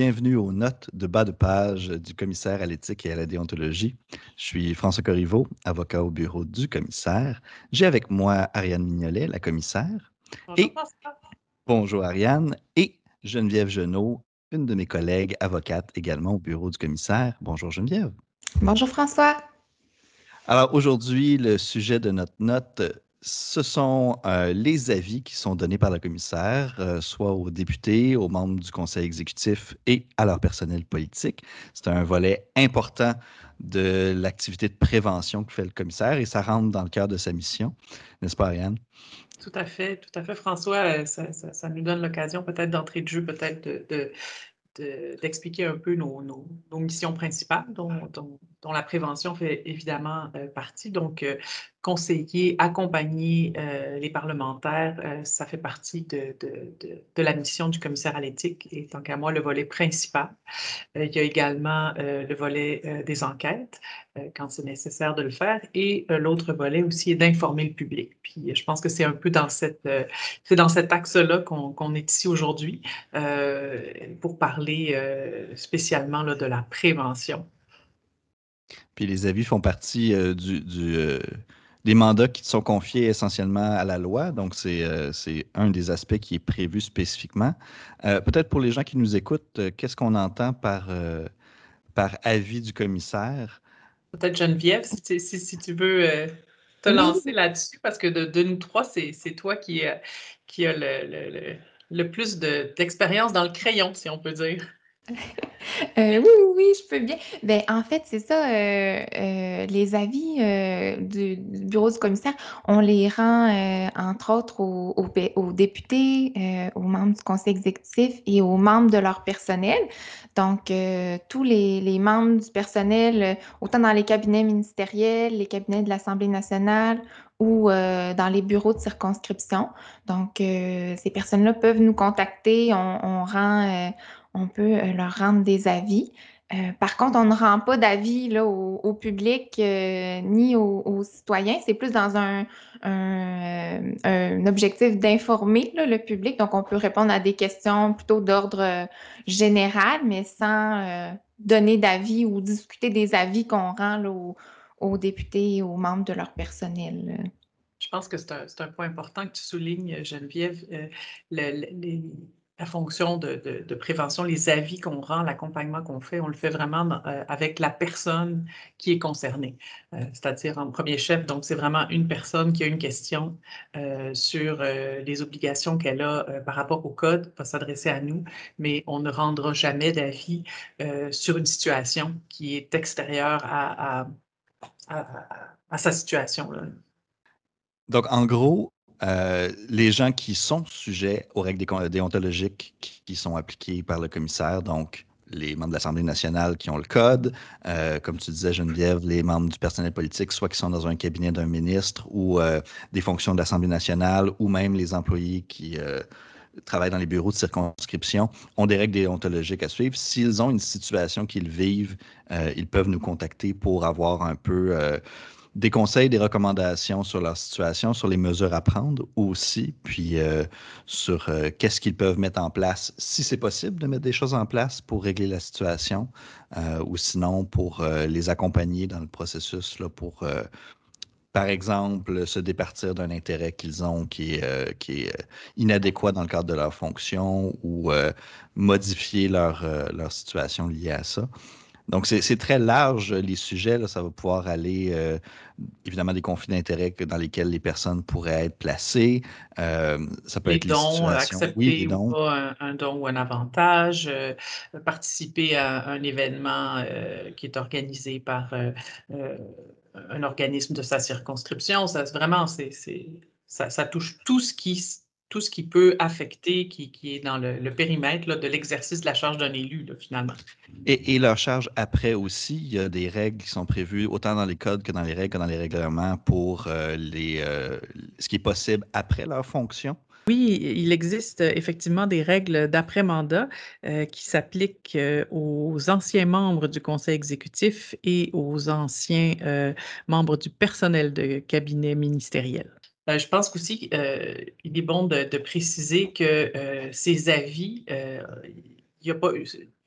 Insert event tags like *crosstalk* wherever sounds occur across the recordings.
Bonjour, bienvenue aux notes de bas de page du commissaire à l'éthique et à la déontologie. Je suis François Corriveau, avocat au bureau du commissaire. J'ai avec moi Ariane Mignolet, la commissaire. Bonjour, Et bonjour Ariane et Geneviève Genot, une de mes collègues avocates également au bureau du commissaire. Bonjour Geneviève. Bonjour François. Alors aujourd'hui, le sujet de notre note ce sont les avis qui sont donnés par le commissaire, soit aux députés, aux membres du conseil exécutif et à leur personnel politique. C'est un volet important de l'activité de prévention que fait le commissaire et ça rentre dans le cœur de sa mission, n'est-ce pas, Ariane? Tout à fait, tout à fait, François. Euh, ça, nous donne l'occasion peut-être d'entrer de jeu, peut-être de, d'expliquer un peu nos, missions principales, dont, la prévention fait évidemment euh, partie. Donc, euh, conseiller, accompagner euh, les parlementaires, ça fait partie de, la mission du commissaire à l'éthique et tant qu'à moi, le volet principal. il y a également le volet des enquêtes quand c'est nécessaire de le faire et l'autre volet aussi est d'informer le public. Puis, je pense que c'est un peu dans, cet axe-là qu'on, est ici aujourd'hui pour parler spécialement de la prévention. Puis les avis font partie euh, du, euh, des mandats qui sont confiés essentiellement à la loi. Donc, c'est un des aspects qui est prévu spécifiquement. Peut-être pour les gens qui nous écoutent, qu'est-ce qu'on entend par, par avis du commissaire? Peut-être Geneviève, si, si, tu veux te lancer là-dessus, parce que de, nous trois, c'est toi qui, qui a le le plus d'expérience dans le crayon, si on peut dire. Euh, oui, oui, oui, je peux bien. Ben, en fait, c'est ça, euh, euh, les avis du, bureau du commissaire, on les rend, entre autres, aux, députés, aux membres du conseil exécutif et aux membres de leur personnel. Donc, tous les, membres du personnel, autant dans les cabinets ministériels, les cabinets de l'Assemblée nationale ou dans les bureaux de circonscription. Donc, ces personnes-là peuvent nous contacter. On, rend, on peut leur rendre des avis. par contre, on ne rend pas d'avis au, public ni aux, citoyens. C'est plus dans un, objectif d'informer le public. Donc, on peut répondre à des questions plutôt d'ordre général, mais sans donner d'avis ou discuter des avis qu'on rend aux, députés et aux membres de leur personnel. Je pense que c'est un, point important que tu soulignes, Geneviève. Euh, la fonction de, prévention, les avis qu'on rend, l'accompagnement qu'on fait, on le fait vraiment euh, avec la personne qui est concernée, euh, c'est-à-dire en premier chef. Donc, c'est vraiment une personne qui a une question sur les obligations qu'elle a par rapport au code, va s'adresser à nous, mais on ne rendra jamais d'avis sur une situation qui est extérieure à, sa situation. Donc, en gros, euh, les gens qui sont sujets aux règles déontologiques qui, sont appliquées par le commissaire, donc les membres de l'Assemblée nationale qui ont le code, euh, comme tu disais, Geneviève, les membres du personnel politique, soit qui sont dans un cabinet d'un ministre ou euh, des fonctions de l'Assemblée nationale, ou même les employés qui travaillent dans les bureaux de circonscription, ont des règles déontologiques à suivre. S'ils ont une situation qu'ils vivent, ils peuvent nous contacter pour avoir un peu des conseils, des recommandations sur leur situation, sur les mesures à prendre aussi, puis euh, sur euh, qu'est-ce qu'ils peuvent mettre en place, si c'est possible de mettre des choses en place pour régler la situation, euh, ou sinon pour les accompagner dans le processus, pour, par exemple, se départir d'un intérêt qu'ils ont qui est, inadéquat dans le cadre de leur fonction ou modifier leur situation liée à ça. Donc, c'est très large, les sujets. Là, ça va pouvoir aller, euh, évidemment, des conflits d'intérêts dans lesquels les personnes pourraient être placées. Euh, ça peut être les accepter oui, ou pas un, don ou un avantage, euh, participer à un événement qui est organisé par un organisme de sa circonscription. Ça, vraiment, c'est ça, ça touche tout ce qui tout ce qui peut affecter, qui, est dans le, périmètre de l'exercice de la charge d'un élu, finalement. Et, leur charge après aussi, il y a des règles qui sont prévues autant dans les codes que dans les règles que dans les règlements pour euh, les, euh, ce qui est possible après leur fonction. Oui, il existe effectivement des règles d'après-mandat euh, qui s'appliquent aux anciens membres du conseil exécutif et aux anciens membres du personnel de cabinet ministériel. Euh, je pense aussi qu'il euh, est bon de, préciser que euh, ces avis, n'y a pas,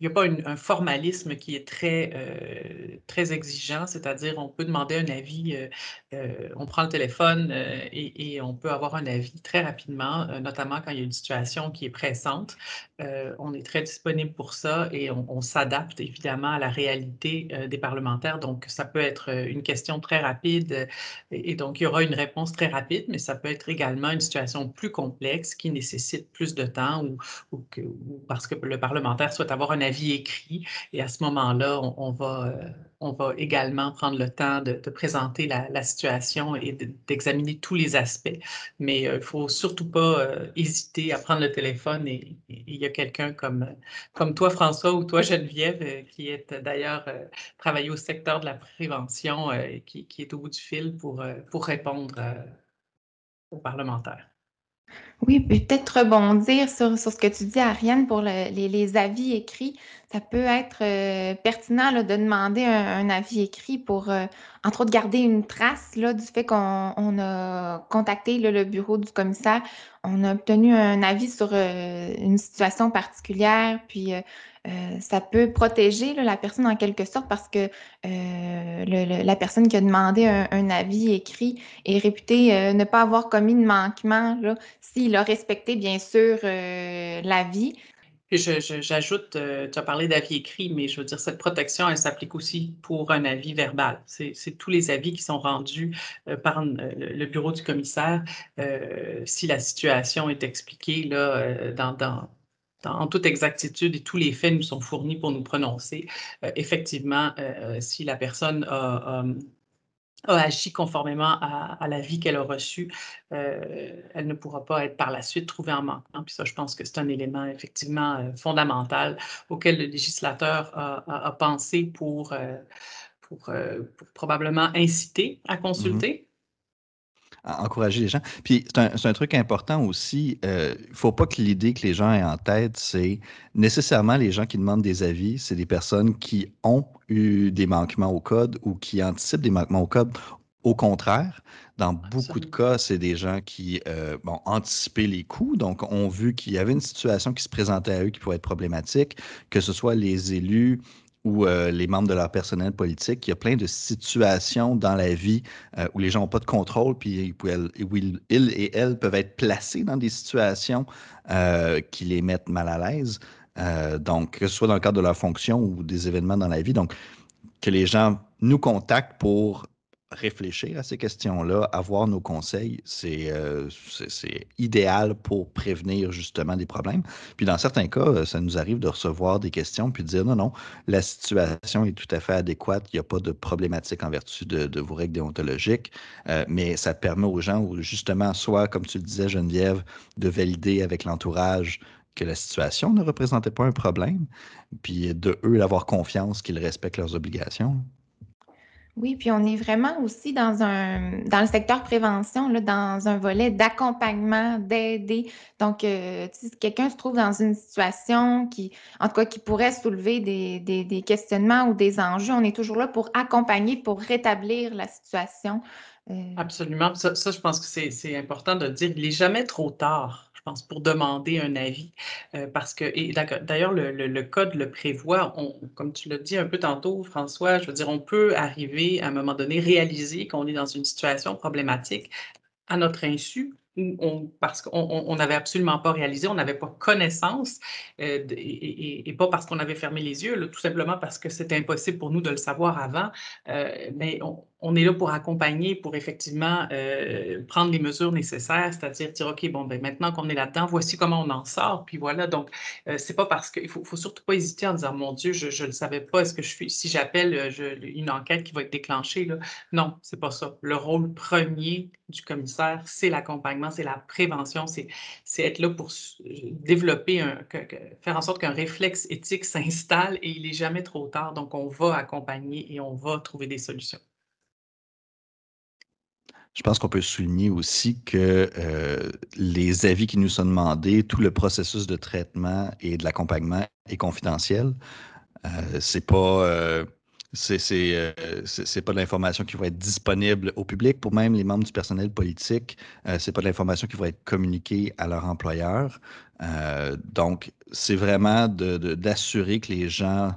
il n'y a pas un formalisme qui est très, euh, très exigeant, c'est-à-dire on peut demander un avis, euh, euh, on prend le téléphone et, on peut avoir un avis très rapidement, notamment quand il y a une situation qui est pressante. on est très disponible pour ça et on, s'adapte évidemment à la réalité des parlementaires. Donc, ça peut être une question très rapide et, donc il y aura une réponse très rapide, mais ça peut être également une situation plus complexe qui nécessite plus de temps ou, ou parce que le parlementaire souhaite avoir un avis écrit. Et à ce moment-là, on, va, euh, on va également prendre le temps de, présenter la, situation et d'examiner tous les aspects. Mais il euh, ne faut surtout pas euh, hésiter à prendre le téléphone et il y a quelqu'un comme, comme toi, François, ou toi, Geneviève, qui est d'ailleurs travaillé au secteur de la prévention, qui, qui, est au bout du fil pour, pour répondre aux parlementaires. Oui, peut-être rebondir sur, sur ce que tu dis, Ariane, pour les, avis écrits. Ça peut être euh, pertinent de demander un, avis écrit pour, euh, entre autres, garder une trace là, du fait qu'on a contacté le bureau du commissaire. On a obtenu un avis sur euh, une situation particulière, puis ça peut protéger la personne en quelque sorte parce que la personne qui a demandé un, avis écrit est réputée ne pas avoir commis de manquement s'il a respecté, bien sûr, l'avis. J'ajoute, euh, tu as parlé d'avis écrit, mais je veux dire, cette protection, elle s'applique aussi pour un avis verbal. C'est tous les avis qui sont rendus euh, par euh, le bureau du commissaire si la situation est expliquée là, dans, en toute exactitude et tous les faits nous sont fournis pour nous prononcer. effectivement, si la personne a a agi conformément à, la vie qu'elle a reçue, euh, elle ne pourra pas être par la suite trouvée en manquement. Puis ça, je pense que c'est un élément effectivement euh, fondamental auquel le législateur a, pensé pour, euh, pour, probablement inciter à mmh encourager les gens. Puis c'est un, truc important aussi. Il ne faut pas que l'idée que les gens aient en tête, c'est nécessairement les gens qui demandent des avis, c'est des personnes qui ont eu des manquements au code ou qui anticipent des manquements au code. Au contraire, dans beaucoup de cas, c'est des gens qui euh, ont anticipé les coûts, donc ont vu qu'il y avait une situation qui se présentait à eux qui pourrait être problématique, que ce soit les élus ou euh, les membres de leur personnel politique. Il y a plein de situations dans la vie euh, où les gens n'ont pas de contrôle, puis où, ils, et elles peuvent être placés dans des situations qui les mettent mal à l'aise. Euh, donc, que ce soit dans le cadre de leur fonction ou des événements dans la vie. Donc, que les gens nous contactent pour réfléchir à ces questions-là, avoir nos conseils, c'est euh, idéal pour prévenir justement des problèmes. Puis dans certains cas, ça nous arrive de recevoir des questions puis de dire non, non, la situation est tout à fait adéquate, il n'y a pas de problématique en vertu de, vos règles déontologiques, euh, mais ça permet aux gens, justement, soit, comme tu le disais, Geneviève, de valider avec l'entourage que la situation ne représentait pas un problème, puis de eux d'avoir confiance qu'ils respectent leurs obligations. Oui, puis on est vraiment aussi dans un dans le secteur prévention, là, dans un volet d'accompagnement, d'aider. Donc, euh, si quelqu'un se trouve dans une situation qui, en tout cas, qui pourrait soulever des, des, questionnements ou des enjeux, on est toujours là pour accompagner, pour rétablir la situation. Euh, Absolument. Ça, ça, je pense que c'est important de dire, il n'est jamais trop tard pense, pour demander un avis. Euh, parce que, et d'ailleurs, le, code le prévoit, comme tu l'as dit un peu tantôt, François, je veux dire, on peut arriver à un moment donné, réaliser qu'on est dans une situation problématique à notre insu, on, parce qu'on n'avait absolument pas réalisé, on n'avait pas connaissance, euh, et, pas parce qu'on avait fermé les yeux, tout simplement parce que c'était impossible pour nous de le savoir avant, euh, mais on, on est là pour accompagner, pour effectivement euh, prendre les mesures nécessaires, c'est-à-dire dire, OK, bon, ben, maintenant qu'on est là-dedans, voici comment on en sort. Puis voilà, donc, euh, c'est pas parce qu'il faut, faut surtout pas hésiter en disant, mon Dieu, je ne le savais pas, est-ce que je suis, si j'appelle euh, une enquête qui va être déclenchée, là. non, c'est pas ça. Le rôle premier du commissaire, c'est l'accompagnement, c'est la prévention, c'est être là pour développer, faire en sorte qu'un réflexe éthique s'installe et il est jamais trop tard. Donc, on va accompagner et on va trouver des solutions. Je pense qu'on peut souligner aussi que euh, les avis qui nous sont demandés, tout le processus de traitement et de l'accompagnement est confidentiel. Euh, c'est pas, euh, c'est n'est pas de l'information qui va être disponible au public. Pour même les membres du personnel politique, ce c'est pas de l'information qui va être communiquée à leur employeur. donc, c'est vraiment d'assurer que les gens euh,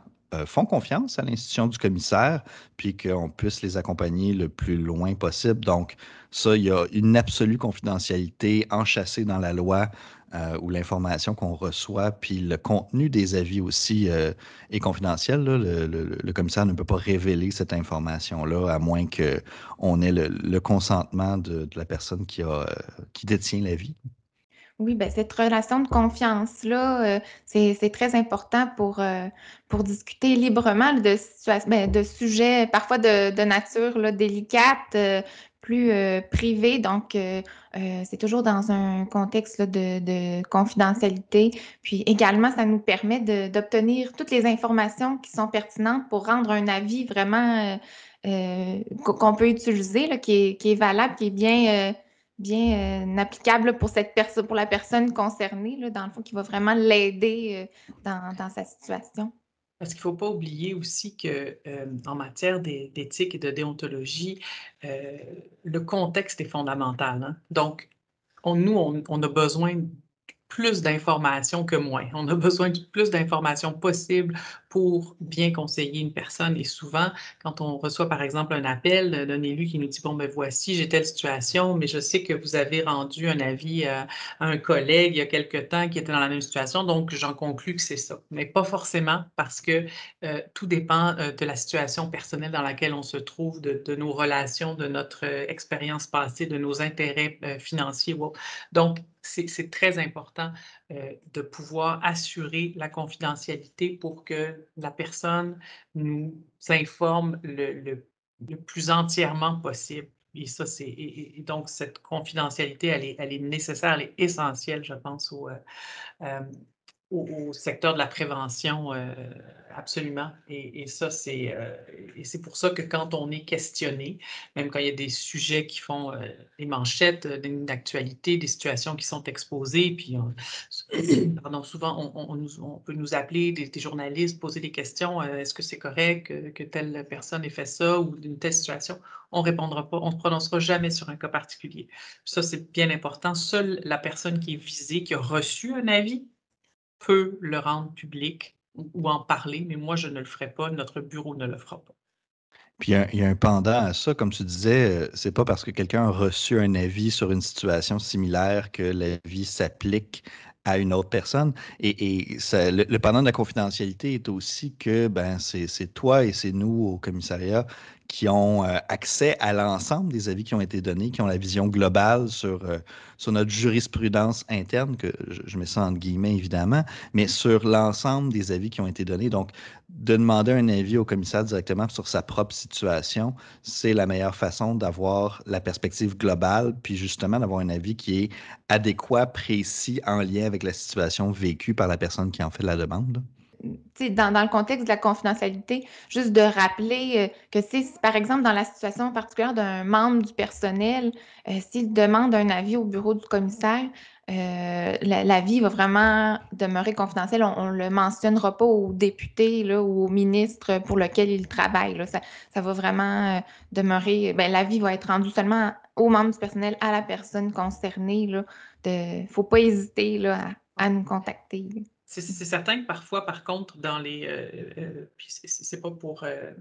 font confiance à l'institution du commissaire, puis qu'on puisse les accompagner le plus loin possible. Donc, ça, il y a une absolue confidentialité enchâssée dans la loi euh, où l'information qu'on reçoit, puis le contenu des avis aussi euh, est confidentiel. Le, commissaire ne peut pas révéler cette information-là, à moins qu'on ait le, consentement de, la personne qui, qui détient l'avis. Oui, ben, cette relation de confiance-là, euh, c'est très important pour, euh, pour discuter librement de, ben, de sujets parfois de, nature là, délicate, euh, plus privés. Donc, c'est toujours dans un contexte de, de confidentialité. Puis également, ça nous permet d'obtenir toutes les informations qui sont pertinentes pour rendre un avis vraiment qu'on peut utiliser, là, qui, est, qui est valable, qui est bien bien euh, applicable pour cette personne, pour la personne concernée, là, dans le fond, qui va vraiment l'aider euh, dans, sa situation. Parce qu'il ne faut pas oublier aussi que euh, en matière d'éthique et de déontologie, le contexte est fondamental. Hein. Donc, nous, on, on, a besoin plus d'informations que moins. On a besoin de plus d'informations possibles pour bien conseiller une personne. Et souvent, quand on reçoit, par exemple, un appel d'un élu qui nous dit, bon, ben voici, j'ai telle situation, mais je sais que vous avez rendu un avis à, un collègue il y a quelque temps qui était dans la même situation, donc j'en conclus que c'est ça. Mais pas forcément parce que euh, tout dépend euh, de la situation personnelle dans laquelle on se trouve, de, nos relations, de notre euh, expérience passée, de nos intérêts financiers. Donc, c'est très important de pouvoir assurer la confidentialité pour que la personne nous informe le, plus entièrement possible. Et ça, c'est donc cette confidentialité, elle est, nécessaire, elle est essentielle, je pense, au, euh, euh, au, secteur de la prévention, euh, absolument. Et, ça, c'est euh, c'est pour ça que quand on est questionné, même quand il y a des sujets qui font euh, des manchettes d'actualité, des situations qui sont exposées, puis *clears throat* pardon, souvent on, peut nous appeler, des, journalistes, poser des questions, est-ce que c'est correct que, que, telle personne ait fait ça ou d'une telle situation? On ne répondra pas, on ne prononcera jamais sur un cas particulier. Ça, c'est bien important. Seule la personne qui est visée, qui a reçu un avis, peut le rendre public ou en parler, mais moi, je ne le ferai pas, notre bureau ne le fera pas. Puis il y, a, un pendant à ça, comme tu disais, euh, c'est pas parce que quelqu'un a reçu un avis sur une situation similaire que l'avis s'applique à une autre personne. Et, le, pendant de la confidentialité est aussi que ben, c'est toi et c'est nous au commissariat qui ont euh, accès à l'ensemble des avis qui ont été donnés, qui ont la vision globale sur, euh, sur notre jurisprudence interne, que je, mets ça entre guillemets évidemment, mais sur l'ensemble des avis qui ont été donnés. Donc, de demander un avis au commissaire directement sur sa propre situation, c'est la meilleure façon d'avoir la perspective globale, puis justement d'avoir un avis qui est adéquat, précis, en lien avec la situation vécue par la personne qui en fait la demande dans, le contexte de la confidentialité, juste de rappeler euh, que si, par exemple, dans la situation particulière d'un membre du personnel, euh, s'il demande un avis au bureau du commissaire, euh, l'avis va vraiment demeurer confidentiel. On ne le mentionnera pas au député ou au ministre pour lequel il travaille. Ça, ça, va vraiment demeurer. Ben, l'avis va être rendu seulement aux membres du personnel, à la personne concernée. Il ne faut pas hésiter à nous contacter. C'est certain que parfois, par contre, dans les. Euh, euh, c'est pas pour euh,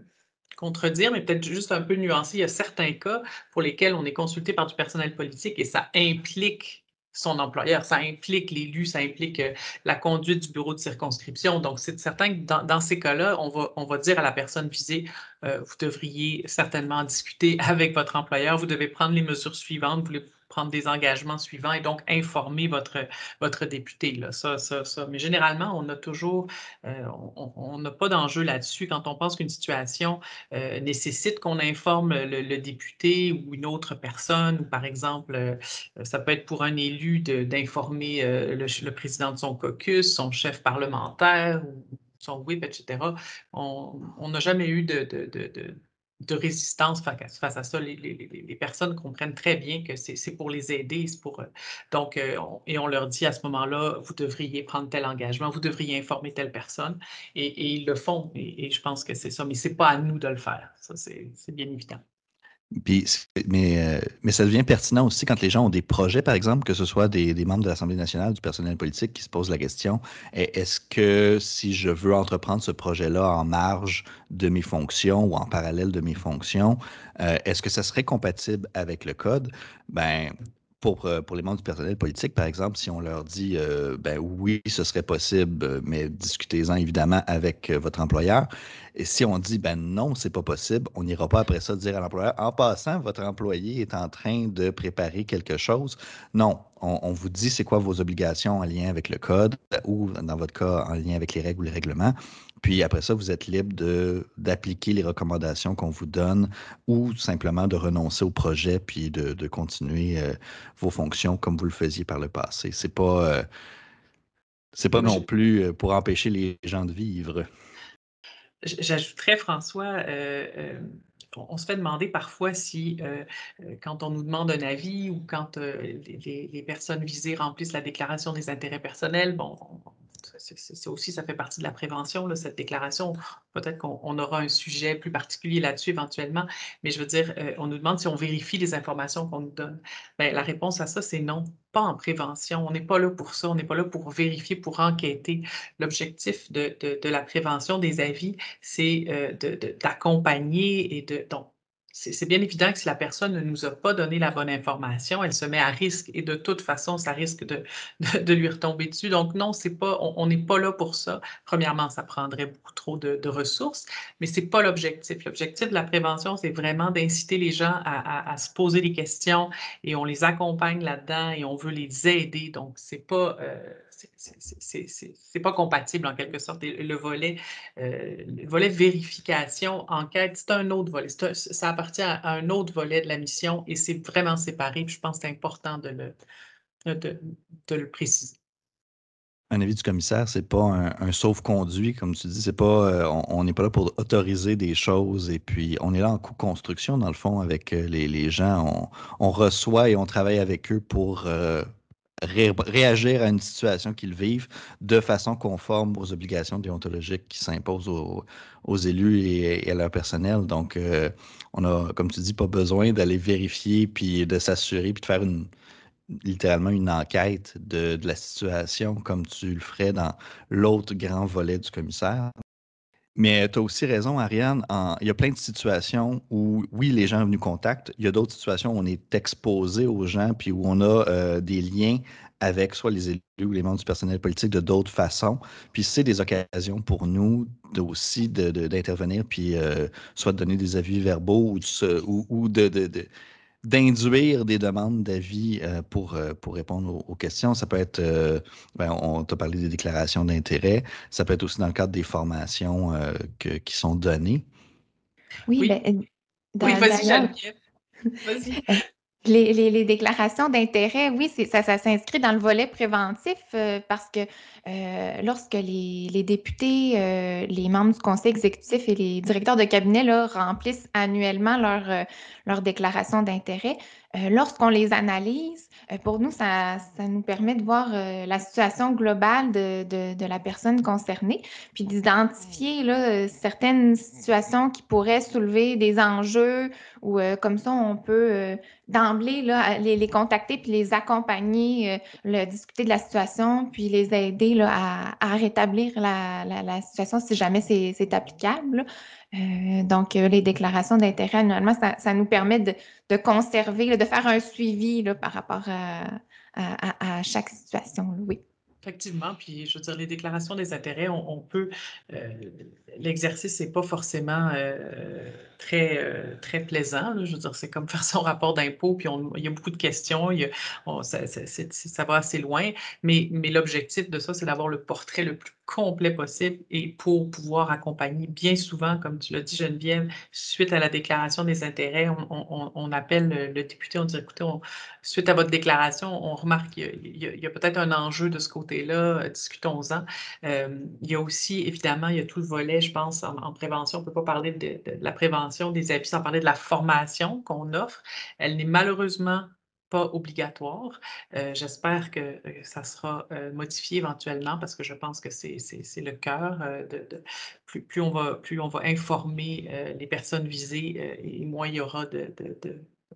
contredire, mais peut-être juste un peu nuancer, il y a certains cas pour lesquels on est consulté par du personnel politique et ça implique son employeur, ça implique l'élu, ça implique la conduite du bureau de circonscription. Donc, c'est certain que dans, ces cas-là, on va, on va dire à la personne visée, vous devriez certainement discuter *laughs* avec votre employeur, vous devez prendre les mesures suivantes, vous prendre des engagements suivants et donc informer votre, votre député. Là. Ça, ça, ça. Mais généralement, on a toujours, euh, on n'a pas d'enjeu là-dessus quand on pense qu'une situation euh, nécessite qu'on informe le, député ou une autre personne, ou par exemple, euh, ça peut être pour un élu d'informer le, président de son caucus, son chef parlementaire son whip, etc. On n'a jamais eu de résistance face à ça. Les, personnes comprennent très bien que c'est pour les aider. Pour, euh, donc, euh, et on leur dit à ce moment-là, vous devriez prendre tel engagement, vous devriez informer telle personne. Et, ils le font. Et, je pense que c'est ça. Mais ce n'est pas à nous de le faire. Ça, c'est bien évident mais, euh, mais ça devient pertinent aussi quand les gens ont des projets, par exemple, que ce soit des, membres de l'Assemblée nationale, du personnel politique qui se posent la question est-ce que si je veux entreprendre ce projet-là en marge de mes fonctions ou en parallèle de mes fonctions, euh, est-ce que ça serait compatible avec le code? Ben, euh, pour, les membres du personnel politique, par exemple, si on leur dit euh, ben oui, ce serait possible, mais discutez-en évidemment avec euh, votre employeur. Et si on dit ben non, c'est pas possible, on n'ira pas après ça dire à l'employeur en passant, votre employé est en train de préparer quelque chose. Non, on, vous dit c'est quoi vos obligations en lien avec le code ou dans votre cas en lien avec les règles ou les règlements. Puis après ça, vous êtes libre d'appliquer les recommandations qu'on vous donne ou simplement de renoncer au projet puis de, continuer euh, vos fonctions comme vous le faisiez par le passé. C'est pas, euh, c'est pas non plus euh, pour empêcher les gens de vivre. J'ajouterais, François, on se fait demander parfois si, quand on nous demande un avis ou quand les, les, personnes visées remplissent la déclaration des intérêts personnels, bon, c'est aussi, ça fait partie de la prévention, cette déclaration. Peut-être qu'on aura un sujet plus particulier là-dessus éventuellement, mais je veux dire, euh, on nous demande si on vérifie les informations qu'on nous donne. Bien, la réponse à ça, c'est non, pas en prévention. On n'est pas là pour ça, on n'est pas là pour vérifier, pour enquêter. L'objectif de, la prévention des avis, c'est euh, d'accompagner et de... c'est bien évident que si la personne ne nous a pas donné la bonne information, elle se met à risque et de toute façon, ça risque de, de, lui retomber dessus. Donc non, c'est pas, on n'est pas là pour ça. Premièrement, ça prendrait beaucoup trop de, ressources, mais ce n'est pas l'objectif. L'objectif de la prévention, c'est vraiment d'inciter les gens à, se poser des questions et on les accompagne là-dedans et on veut les aider. Donc, c'est pas... Euh, c'est pas compatible en quelque sorte. le volet, euh, le volet vérification, enquête, c'est un autre volet. ça appartient à un autre volet de la mission et c'est vraiment séparé. je pense que c'est important de le, de, le préciser un avis du commissaire, c'est pas un, sauf-conduit, comme tu dis. C'est pas, euh, on n'est pas là pour autoriser des choses et puis on est là en co-construction, dans le fond, avec euh, les, gens. On, reçoit et on travaille avec eux pour réagir à une situation qu'ils vivent de façon conforme aux obligations déontologiques qui s'imposent aux, élus et, à leur personnel. Donc, euh, on a, comme tu dis, pas besoin d'aller vérifier, puis de s'assurer, puis de faire littéralement une enquête de la situation comme tu le ferais dans l'autre grand volet du commissaire. Mais tu as aussi raison, Ariane. il y a plein de situations où, oui, les gens nous contactent. Il y a d'autres situations où on est exposé aux gens, puis où on a euh, des liens avec soit les élus ou les membres du personnel politique de d'autres façons. Puis c'est des occasions pour nous aussi d'intervenir, puis euh, soit de donner des avis verbaux ou, ou de, d'induire des demandes d'avis euh, pour, euh, pour répondre aux, questions. Ça peut être, euh, ben, on t'a parlé des déclarations d'intérêt, ça peut être aussi dans le cadre des formations qui sont données. Oui, oui. Ben, oui vas-y, Geneviève. Vas-y. *laughs* Les, déclarations d'intérêt, oui, ça, s'inscrit dans le volet préventif euh, parce que euh, lorsque les, députés, euh, les membres du conseil exécutif et les directeurs de cabinet remplissent annuellement leur, leur déclaration d'intérêt, lorsqu'on les analyse, pour nous, ça, nous permet de voir la situation globale de, la personne concernée, puis d'identifier certaines situations qui pourraient soulever des enjeux ou comme ça, on peut d'emblée les, contacter puis les accompagner, le, discuter de la situation, puis les aider à, rétablir la, situation si jamais c'est applicable. Euh, donc, euh, les déclarations d'intérêt annuellement, ça, nous permet de, conserver, de faire un suivi par rapport à, chaque situation. oui. Effectivement, puis je veux dire, les déclarations des intérêts, on, peut, euh, l'exercice n'est pas forcément euh, très, euh, très plaisant. Je veux dire, c'est comme faire son rapport d'impôt, puis il y a beaucoup de questions, ça, va assez loin, mais, mais l'objectif de ça, c'est d'avoir le portrait le plus complet possible et pour pouvoir accompagner bien souvent, comme tu l'as dit Geneviève, suite à la déclaration des intérêts, on, appelle le, député, on dit écoutez, suite à votre déclaration, on remarque qu'il y a, peut-être un enjeu de ce côté-là, discutons-en. Euh, il y a aussi, évidemment, il y a tout le volet, je pense, en, prévention. On ne peut pas parler de, de, la prévention des abus sans parler de la formation qu'on offre. Elle n'est malheureusement obligatoire. Euh, j'espère que euh, ça sera euh, modifié éventuellement parce que je pense que c'est le cœur. De, plus, plus, on va, plus on va informer les personnes visées et moins il y aura de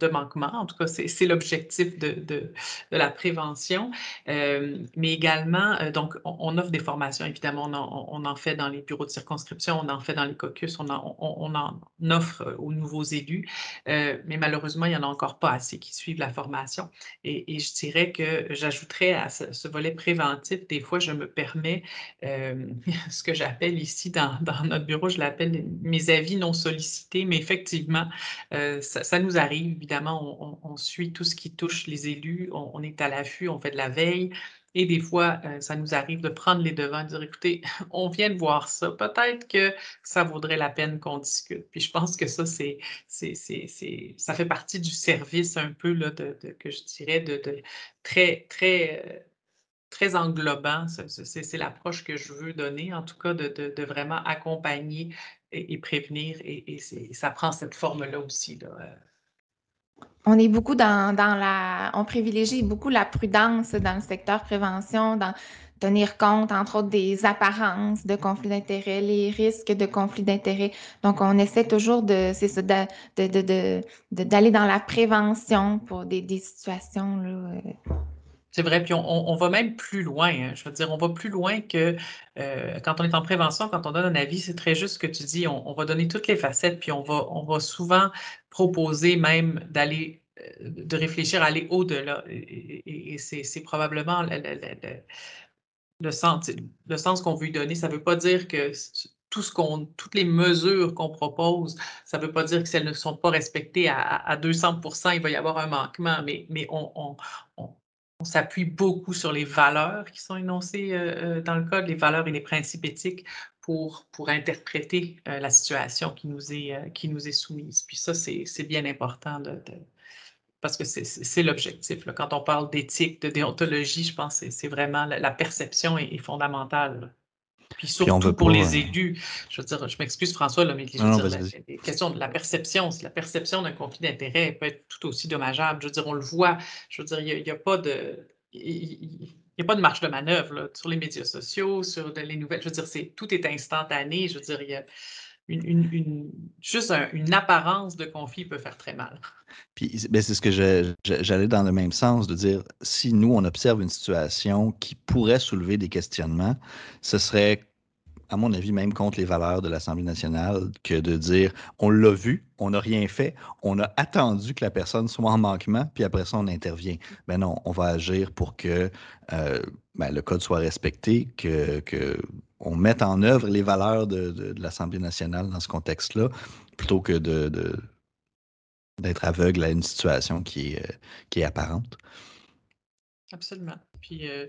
manquement. En tout cas, c'est l'objectif de, de, la prévention. Euh, mais également, euh, donc, on, offre des formations, évidemment, on en, fait dans les bureaux de circonscription, on en fait dans les caucus, on en, offre euh, aux nouveaux élus. mais malheureusement, il n'y en a encore pas assez qui suivent la formation. Et, je dirais que j'ajouterais à ce, volet préventif, des fois, je me permets *laughs* ce que j'appelle ici dans, notre bureau, je l'appelle mes avis non sollicités, mais effectivement, ça nous arrive évidemment, on, suit tout ce qui touche les élus, on, est à l'affût, on fait de la veille. Et des fois, euh, ça nous arrive de prendre les devants, de dire, écoutez, *laughs* on vient de voir ça, peut-être que ça vaudrait la peine qu'on discute. Puis je pense que ça, c'est, ça fait partie du service un peu, là, que je dirais, de, très, très, euh, englobant. C'est, l'approche que je veux donner, en tout cas, de, vraiment accompagner et, prévenir. Et, ça prend cette forme-là aussi. Là. On est beaucoup dans, la. On privilégie beaucoup la prudence dans le secteur prévention, dans tenir compte, entre autres, des apparences de conflits d'intérêts, les risques de conflits d'intérêts. Donc, on essaie toujours de, c'est ça, d'aller dans la prévention pour des, situations. Là, euh, c'est vrai, puis on, va même plus loin. Hein. Je veux dire, on va plus loin que euh, quand on est en prévention, quand on donne un avis, c'est très juste ce que tu dis. On, va donner toutes les facettes, puis on va, on va souvent proposer même d'aller, euh, de réfléchir à aller au-delà. Et, c'est probablement le, sens, le sens qu'on veut y donner. Ça ne veut pas dire que tout ce qu'on, toutes les mesures qu'on propose, ça ne veut pas dire que si elles ne sont pas respectées à, 200% il va y avoir un manquement, mais, on s'appuie beaucoup sur les valeurs qui sont énoncées euh, euh, dans le code, les valeurs et les principes éthiques pour, pour interpréter euh, la situation qui nous est, qui nous est soumise. Puis ça, c'est bien important parce que c'est l'objectif. Quand on parle d'éthique, de déontologie, je pense que c'est vraiment la, perception est fondamentale. Puis surtout pour les euh, élus, je veux dire, je m'excuse François, mais je veux dire, la, question de la perception, la perception d'un conflit d'intérêt peut être tout aussi dommageable. Je veux dire, on le voit, je veux dire, il n'y a, pas de. Il, n'y a pas de marge de manœuvre sur les médias sociaux, sur les nouvelles. Je veux dire, tout est instantané. Je veux dire, il y a, une, juste une apparence de conflit peut faire très mal. *laughs* Puis ben, c'est ce que j'allais dans le même sens, de dire si nous, on observe une situation qui pourrait soulever des questionnements, ce serait, à mon avis, même contre les valeurs de l'Assemblée nationale que de dire on l'a vu, on n'a rien fait, on a attendu que la personne soit en manquement, puis après ça, on intervient. Ben non, on va agir pour que euh, ben, le code soit respecté, que, que on mette en œuvre les valeurs de, l'Assemblée nationale dans ce contexte-là, plutôt que d'être aveugle à une situation qui est, euh, qui est apparente. Absolument. Puis, euh,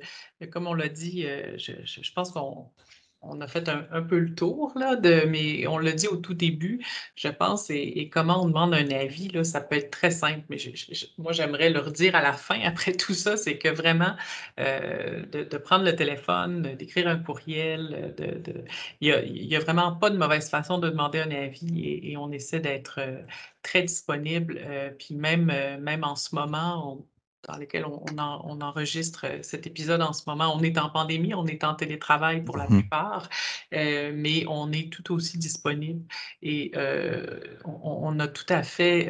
comme on l'a dit, euh, je, pense qu'on on a fait un, peu le tour, là, de, mais on l'a dit au tout début, je pense, et, comment on demande un avis, là, ça peut être très simple, mais moi, j'aimerais leur dire à la fin, après tout ça, c'est que vraiment, euh, de, prendre le téléphone, d'écrire un courriel, il n'y a, vraiment pas de mauvaise façon de demander un avis et, on essaie d'être euh, très disponible. Euh, puis même, même en ce moment, on, dans lesquels on, enregistre euh, cet épisode en ce moment. On est en pandémie, on est en télétravail pour la mmh plupart, euh, mais on est tout aussi disponible et euh, on, a tout à fait,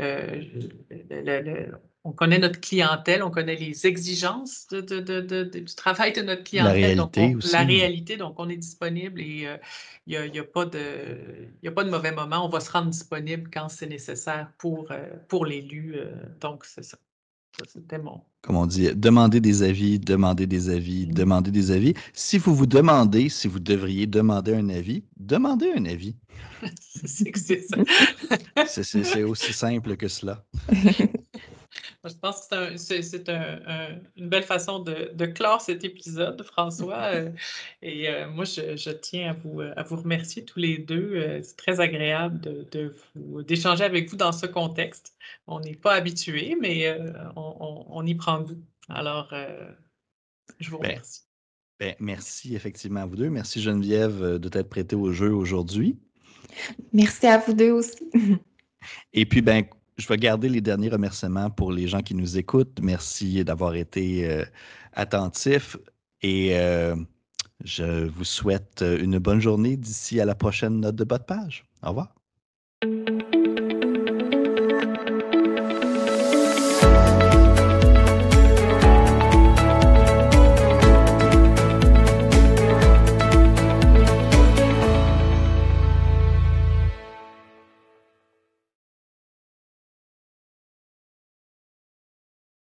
on connaît notre clientèle, on connaît les exigences du travail de notre clientèle. La réalité aussi. La réalité, donc on est disponible et il n'y a, pas de, a pas de mauvais moment. On va se rendre disponible quand c'est nécessaire pour, pour l'élu. donc, c'est ça. C'était bon. Comme on dit, demandez des avis, demandez des avis, mmh. demandez des avis. Si vous vous demandez si vous devriez demander un avis, demandez un avis. *laughs* c'est aussi simple que cela. *laughs* Je pense que c'est une belle façon de, clore cet épisode, François. *laughs* Euh, et euh, moi, je, tiens à vous, à vous remercier tous les deux. Euh, c'est très agréable d'échanger avec vous dans ce contexte. On n'est pas habitué, mais on, y prend goût. Alors, je vous ben, remercie. Ben, merci effectivement à vous deux. Merci Geneviève de t'être prêtée au jeu aujourd'hui. Merci à vous deux aussi. Et puis, ben, je vais garder les derniers remerciements pour les gens qui nous écoutent. Merci d'avoir été euh, attentifs et euh, je vous souhaite une bonne journée d'ici à la prochaine note de bas de page. Au revoir.